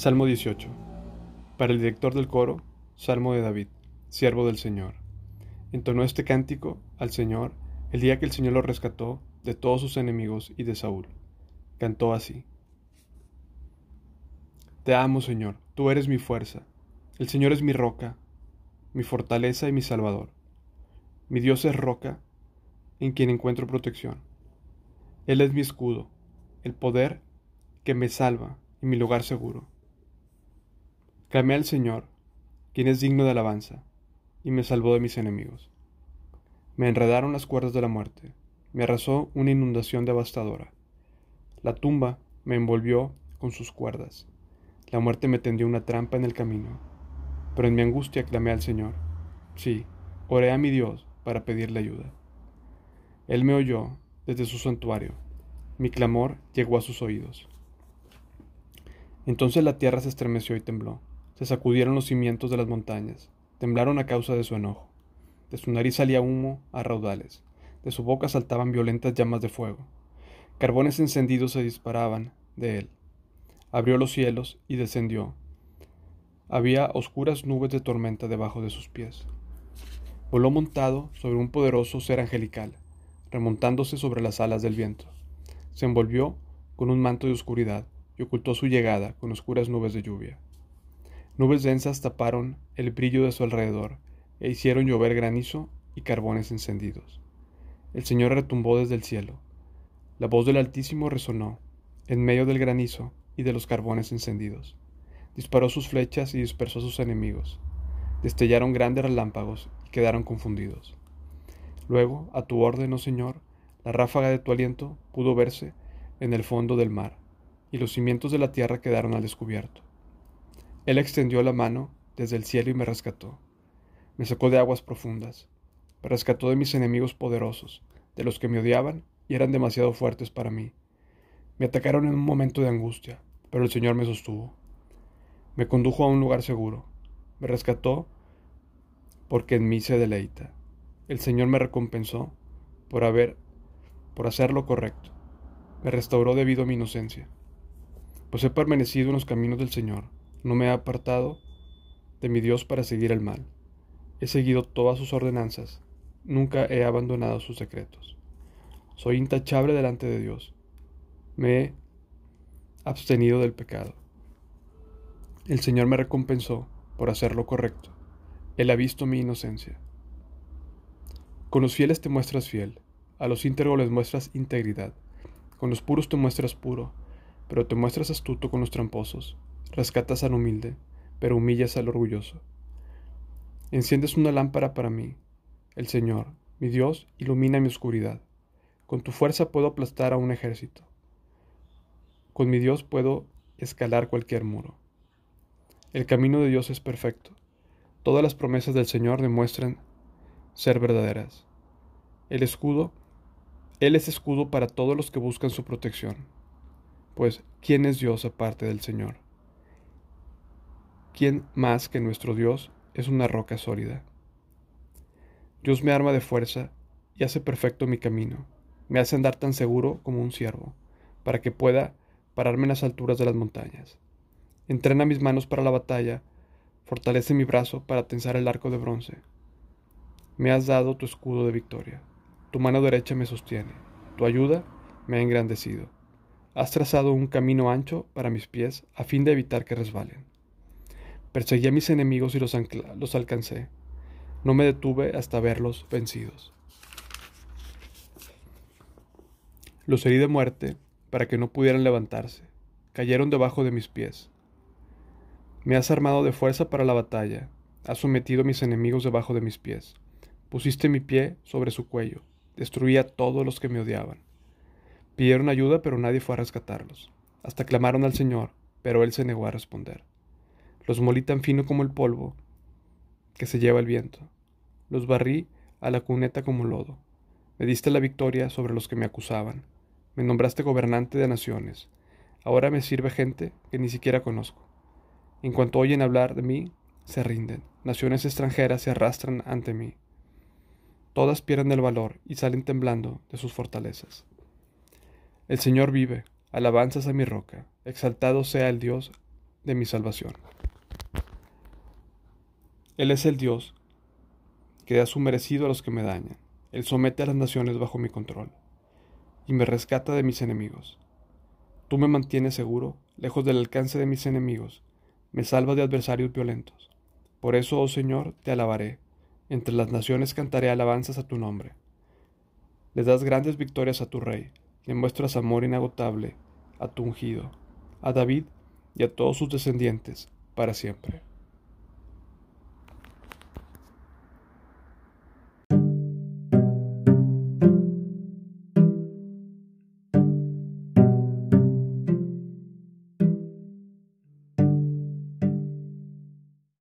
Salmo 18. Para el director del coro, Salmo de David, siervo del Señor. Entonó este cántico al Señor el día que el Señor lo rescató de todos sus enemigos y de Saúl. Cantó así. Te amo, Señor, tú eres mi fuerza. El Señor es mi roca, mi fortaleza y mi salvador. Mi Dios es roca en quien encuentro protección. Él es mi escudo, el poder que me salva y mi lugar seguro. Clamé al Señor, quien es digno de alabanza, y me salvó de mis enemigos. Me enredaron las cuerdas de la muerte, me arrasó una inundación devastadora. La tumba me envolvió con sus cuerdas. La muerte me tendió una trampa en el camino. Pero en mi angustia clamé al Señor. Sí, oré a mi Dios para pedirle ayuda. Él me oyó desde su santuario. Mi clamor llegó a sus oídos. Entonces la tierra se estremeció y tembló. Se sacudieron los cimientos de las montañas, temblaron a causa de su enojo. De su nariz salía humo a raudales, de su boca saltaban violentas llamas de fuego. Carbones encendidos se disparaban de él. Abrió los cielos y descendió. Había oscuras nubes de tormenta debajo de sus pies. Voló montado sobre un poderoso ser angelical, remontándose sobre las alas del viento. Se envolvió con un manto de oscuridad y ocultó su llegada con oscuras nubes de lluvia. Nubes densas taparon el brillo de su alrededor e hicieron llover granizo y carbones encendidos. El Señor retumbó desde el cielo. La voz del Altísimo resonó en medio del granizo y de los carbones encendidos. Disparó sus flechas y dispersó a sus enemigos. Destellaron grandes relámpagos y quedaron confundidos. Luego, a tu orden, oh Señor, la ráfaga de tu aliento pudo verse en el fondo del mar, y los cimientos de la tierra quedaron al descubierto. Él extendió la mano desde el cielo y me rescató. Me sacó de aguas profundas. Me rescató de mis enemigos poderosos, de los que me odiaban y eran demasiado fuertes para mí. Me atacaron en un momento de angustia, pero el Señor me sostuvo. Me condujo a un lugar seguro. Me rescató porque en mí se deleita. El Señor me recompensó por haber por hacer lo correcto. Me restauró debido a mi inocencia. Pues he permanecido en los caminos del Señor no me he apartado de mi Dios para seguir el mal. He seguido todas sus ordenanzas. Nunca he abandonado sus secretos. Soy intachable delante de Dios. Me he abstenido del pecado. El Señor me recompensó por hacer lo correcto. Él ha visto mi inocencia. Con los fieles te muestras fiel, a los íntegros les muestras integridad. Con los puros te muestras puro, pero te muestras astuto con los tramposos. Rescatas al humilde, pero humillas al orgulloso. Enciendes una lámpara para mí. El Señor, mi Dios, ilumina mi oscuridad. Con tu fuerza puedo aplastar a un ejército. Con mi Dios puedo escalar cualquier muro. El camino de Dios es perfecto. Todas las promesas del Señor demuestran ser verdaderas. El escudo, Él es escudo para todos los que buscan su protección. Pues, ¿quién es Dios aparte del Señor? ¿Quién más que nuestro Dios es una roca sólida? Dios me arma de fuerza y hace perfecto mi camino. Me hace andar tan seguro como un ciervo, para que pueda pararme en las alturas de las montañas. Entrena mis manos para la batalla, fortalece mi brazo para tensar el arco de bronce. Me has dado tu escudo de victoria, tu mano derecha me sostiene, tu ayuda me ha engrandecido. Has trazado un camino ancho para mis pies a fin de evitar que resbalen. Perseguí a mis enemigos y los, los alcancé. No me detuve hasta verlos vencidos. Los herí de muerte para que no pudieran levantarse. Cayeron debajo de mis pies. Me has armado de fuerza para la batalla. Has sometido a mis enemigos debajo de mis pies. Pusiste mi pie sobre su cuello. Destruí a todos los que me odiaban. Pidieron ayuda, pero nadie fue a rescatarlos. Hasta clamaron al Señor, pero Él se negó a responder. Los molí tan fino como el polvo que se lleva el viento. Los barrí a la cuneta como lodo. Me diste la victoria sobre los que me acusaban. Me nombraste gobernante de naciones. Ahora me sirve gente que ni siquiera conozco. En cuanto oyen hablar de mí, se rinden. Naciones extranjeras se arrastran ante mí. Todas pierden el valor y salen temblando de sus fortalezas. El Señor vive, alabanzas a mi roca, exaltado sea el Dios de mi salvación. Él es el Dios que da su merecido a los que me dañan. Él somete a las naciones bajo mi control y me rescata de mis enemigos. Tú me mantienes seguro, lejos del alcance de mis enemigos, me salvas de adversarios violentos. Por eso, oh Señor, te alabaré, entre las naciones cantaré alabanzas a tu nombre. Le das grandes victorias a tu rey, le muestras amor inagotable a tu ungido, a David y a todos sus descendientes, para siempre.